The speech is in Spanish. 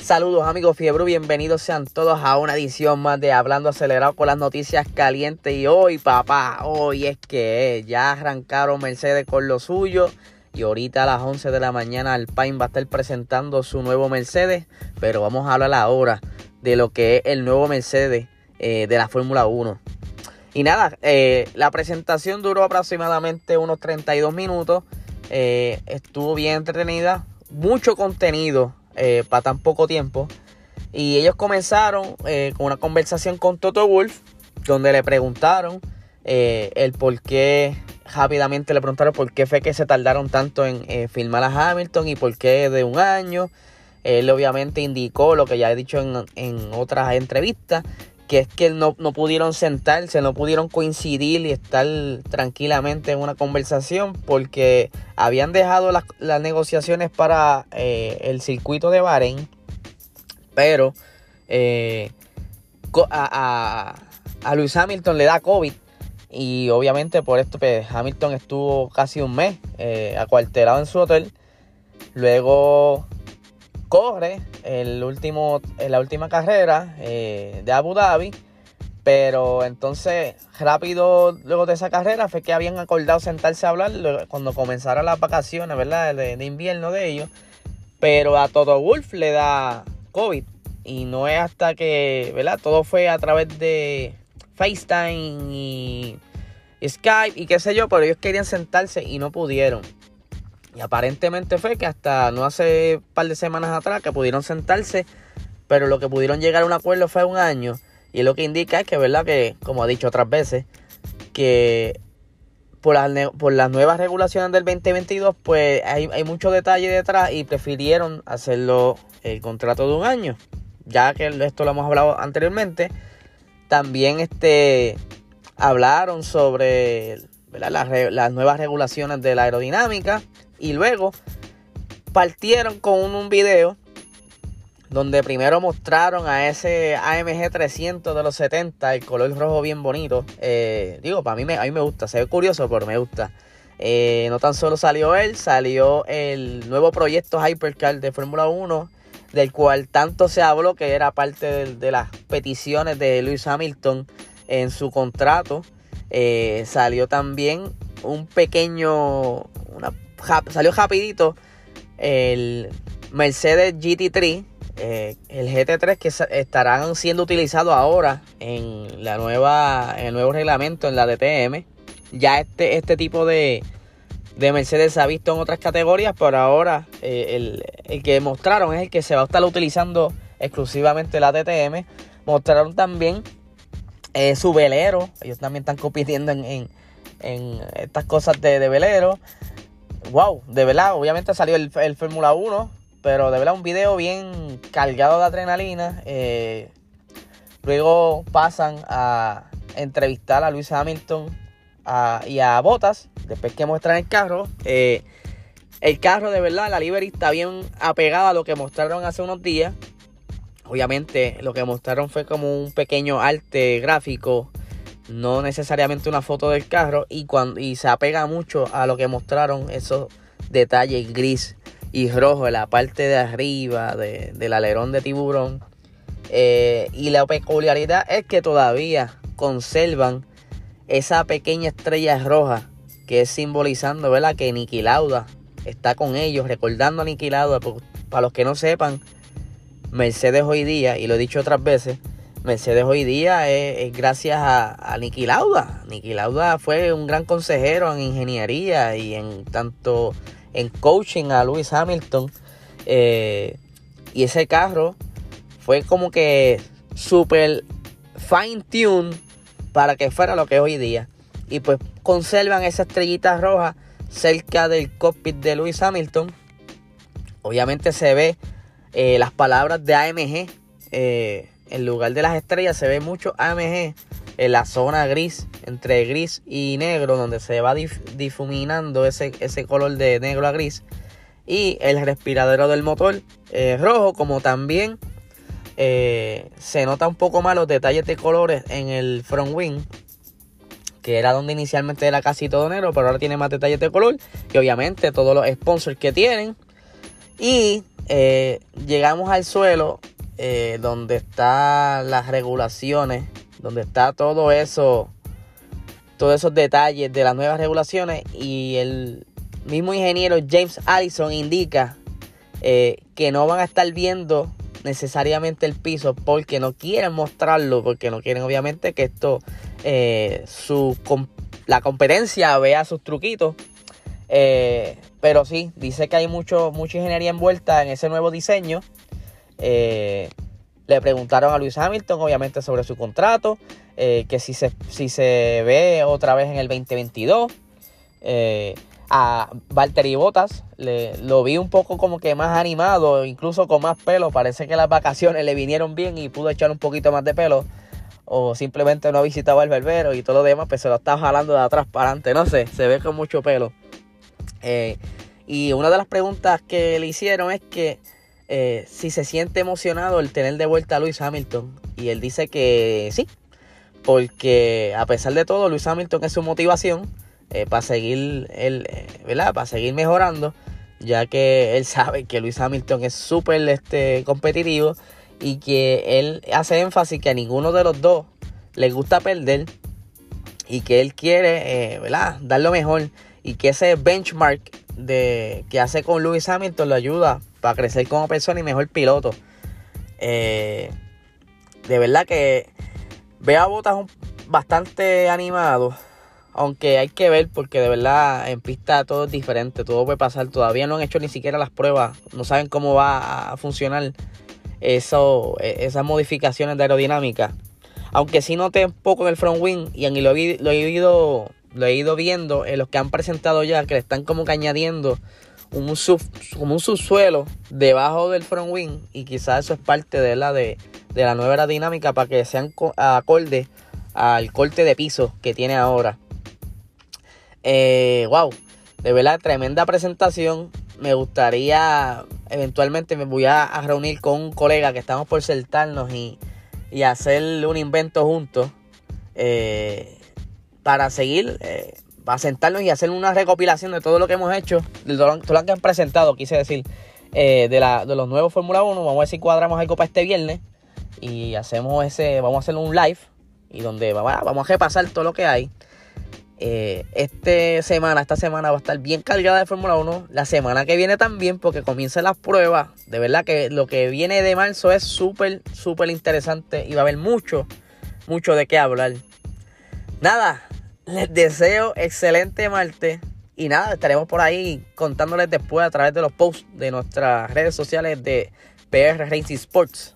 Saludos amigos Fiebre, bienvenidos sean todos a una edición más de Hablando Acelerado con las noticias calientes. Y hoy, papá, hoy es que ya arrancaron Mercedes con lo suyo. Y ahorita a las 11 de la mañana Alpine va a estar presentando su nuevo Mercedes. Pero vamos a hablar ahora de lo que es el nuevo Mercedes eh, de la Fórmula 1. Y nada, eh, la presentación duró aproximadamente unos 32 minutos. Eh, estuvo bien entretenida. Mucho contenido eh, para tan poco tiempo. Y ellos comenzaron con una conversación con Toto Wolf, donde le preguntaron el por qué, rápidamente le preguntaron por qué fue que se tardaron tanto en filmar a Hamilton y por qué de un año. Él obviamente indicó lo que ya he dicho en, en otras entrevistas, que es que no, no, pudieron sentarse, no pudieron coincidir y estar tranquilamente en una conversación porque habían dejado las, las negociaciones para eh, el circuito de Bahrein, pero eh, a, a, a, Luis Hamilton le da COVID y obviamente por esto pues, Hamilton estuvo casi un mes eh, acuartelado en su hotel. Luego corre el último, la última carrera eh, de Abu Dhabi. Pero entonces, rápido luego de esa carrera, fue que habían acordado sentarse a hablar cuando comenzaron las vacaciones, ¿verdad? De, de invierno de ellos. Pero a todo Wolf le da COVID. Y no es hasta que, ¿verdad? Todo fue a través de FaceTime y Skype y qué sé yo. Pero ellos querían sentarse y no pudieron. Y aparentemente fue que hasta no hace un par de semanas atrás que pudieron sentarse, pero lo que pudieron llegar a un acuerdo fue un año. Y lo que indica es que, ¿verdad? Que, como ha dicho otras veces, que por las, por las nuevas regulaciones del 2022, pues hay, hay mucho detalle detrás y prefirieron hacerlo el contrato de un año. Ya que esto lo hemos hablado anteriormente. También este, hablaron sobre las, las nuevas regulaciones de la aerodinámica y luego partieron con un, un, video donde primero mostraron a ese AMG 300 de los 70, el color rojo bien bonito. Eh, digo, para mí me, a mí me gusta, se ve curioso, pero me gusta. Eh, no tan solo salió él, salió el nuevo proyecto Hypercar de Fórmula 1, del cual tanto se habló que era parte de, las peticiones de Lewis Hamilton en su contrato. Eh, salió también un pequeño, una salió rapidito el Mercedes GT3, eh, el GT3 que estarán siendo utilizados ahora en la nueva, en el nuevo reglamento en la DTM. Ya este, este tipo de, de Mercedes se ha visto en otras categorías, pero ahora eh, el, el, que mostraron es el que se va a estar utilizando exclusivamente la DTM. Mostraron también eh, su velero, ellos también están compitiendo en, en, en estas cosas de, de velero wow, de verdad, obviamente salió el, el Fórmula 1, pero de verdad un video bien cargado de adrenalina. Eh, luego pasan a entrevistar a Luis Hamilton y a Bottas, después que muestran el carro. Eh, el carro de verdad, la livery está bien apegada a lo que mostraron hace unos días. Obviamente lo que mostraron fue como un pequeño arte gráfico no necesariamente una foto del carro y, cuando, y se apega mucho a lo que mostraron esos detalles gris y rojo en la parte de arriba de, del alerón de tiburón. Eh, y la peculiaridad es que todavía conservan esa pequeña estrella roja que es simbolizando ¿verdad? que Niki Lauda está con ellos, recordando a Niki Lauda. Para los que no sepan, Mercedes hoy día, y lo he dicho otras veces, Mercedes hoy día es, gracias a, a Niki Lauda. Niki Lauda fue un gran consejero en ingeniería y en tanto en coaching a Lewis Hamilton. Eh, y ese carro fue como que súper fine tune para que fuera lo que es hoy día. Y pues conservan esa estrellita roja cerca del cockpit de Lewis Hamilton. Obviamente se ve eh, las palabras de AMG. Eh, en lugar de las estrellas se ve mucho AMG en la zona gris, entre gris y negro, donde se va difuminando ese, ese color de negro a gris. Y el respiradero del motor eh, rojo, como también eh, se nota un poco más los detalles de colores en el front wing. que era donde inicialmente era casi todo negro, pero ahora tiene más detalles de color. Y obviamente todos los sponsors que tienen. Y eh, llegamos al suelo eh, donde están las regulaciones, donde está todo eso, todos esos detalles de las nuevas regulaciones. Y el mismo ingeniero James Allison indica eh, que no van a estar viendo necesariamente el piso porque no quieren mostrarlo, porque no quieren obviamente que esto, eh, su, la competencia vea sus truquitos. Pero sí, dice que hay mucho, mucha ingeniería envuelta en ese nuevo diseño. Eh, le preguntaron a Luis Hamilton, obviamente, sobre su contrato, que si se, si se ve otra vez en el 2022 a Valtteri Bottas. Le, lo vi un poco como que más animado, incluso con más pelo. Parece que las vacaciones le vinieron bien y pudo echar un poquito más de pelo. O simplemente no ha visitado el berbero y todo lo demás, pues se lo está jalando de atrás para adelante. No sé, se ve con mucho pelo. Eh, y una de las preguntas que le hicieron es que eh, si se siente emocionado el tener de vuelta a Luis Hamilton. Y él dice que sí, porque a pesar de todo, Luis Hamilton es su motivación eh, para seguir el, eh, ¿verdad? Para seguir mejorando, ya que él sabe que Luis Hamilton es súper este, competitivo y que él hace énfasis que a ninguno de los dos le gusta perder y que él quiere, eh, ¿verdad? Dar lo mejor y que ese benchmark de, que hace con Luis Hamilton lo ayuda para crecer como persona y mejor piloto. de verdad que veo a Botas bastante animado aunque hay que ver porque de verdad en pista todo es diferente, todo puede pasar. Todavía no han hecho ni siquiera las pruebas, no saben cómo va a funcionar eso, e, esas modificaciones de aerodinámica. Aunque sí noté un poco en el front wing y en, lo, he, lo, he ido, lo he ido viendo en los que han presentado ya que le están como que añadiendo un, sub, como un subsuelo debajo del front wing y quizás eso es parte de la, de, de la nueva aerodinámica para que sean acorde al corte de piso que tiene ahora. Eh, wow, de verdad, tremenda presentación. Me gustaría, eventualmente me voy a, reunir con un colega que estamos por sentarnos y, y hacer un invento juntos eh, para seguir, eh, para sentarnos y hacer una recopilación de todo lo que hemos hecho, de todo, lo que han presentado, quise decir, eh, de, la, de los nuevos Fórmula 1. Vamos a ver si cuadramos algo para este viernes y hacemos ese, vamos a hacer un live y donde vamos a repasar todo lo que hay. Eh, esta semana, esta semana va a estar bien cargada de Fórmula 1. La semana que viene también, porque comienzan las pruebas. De verdad que lo que viene de marzo es súper, súper interesante y va a haber mucho, mucho de qué hablar. Nada, les deseo excelente martes. Y nada, estaremos por ahí contándoles después a través de los posts de nuestras redes sociales de PR Racing Sports.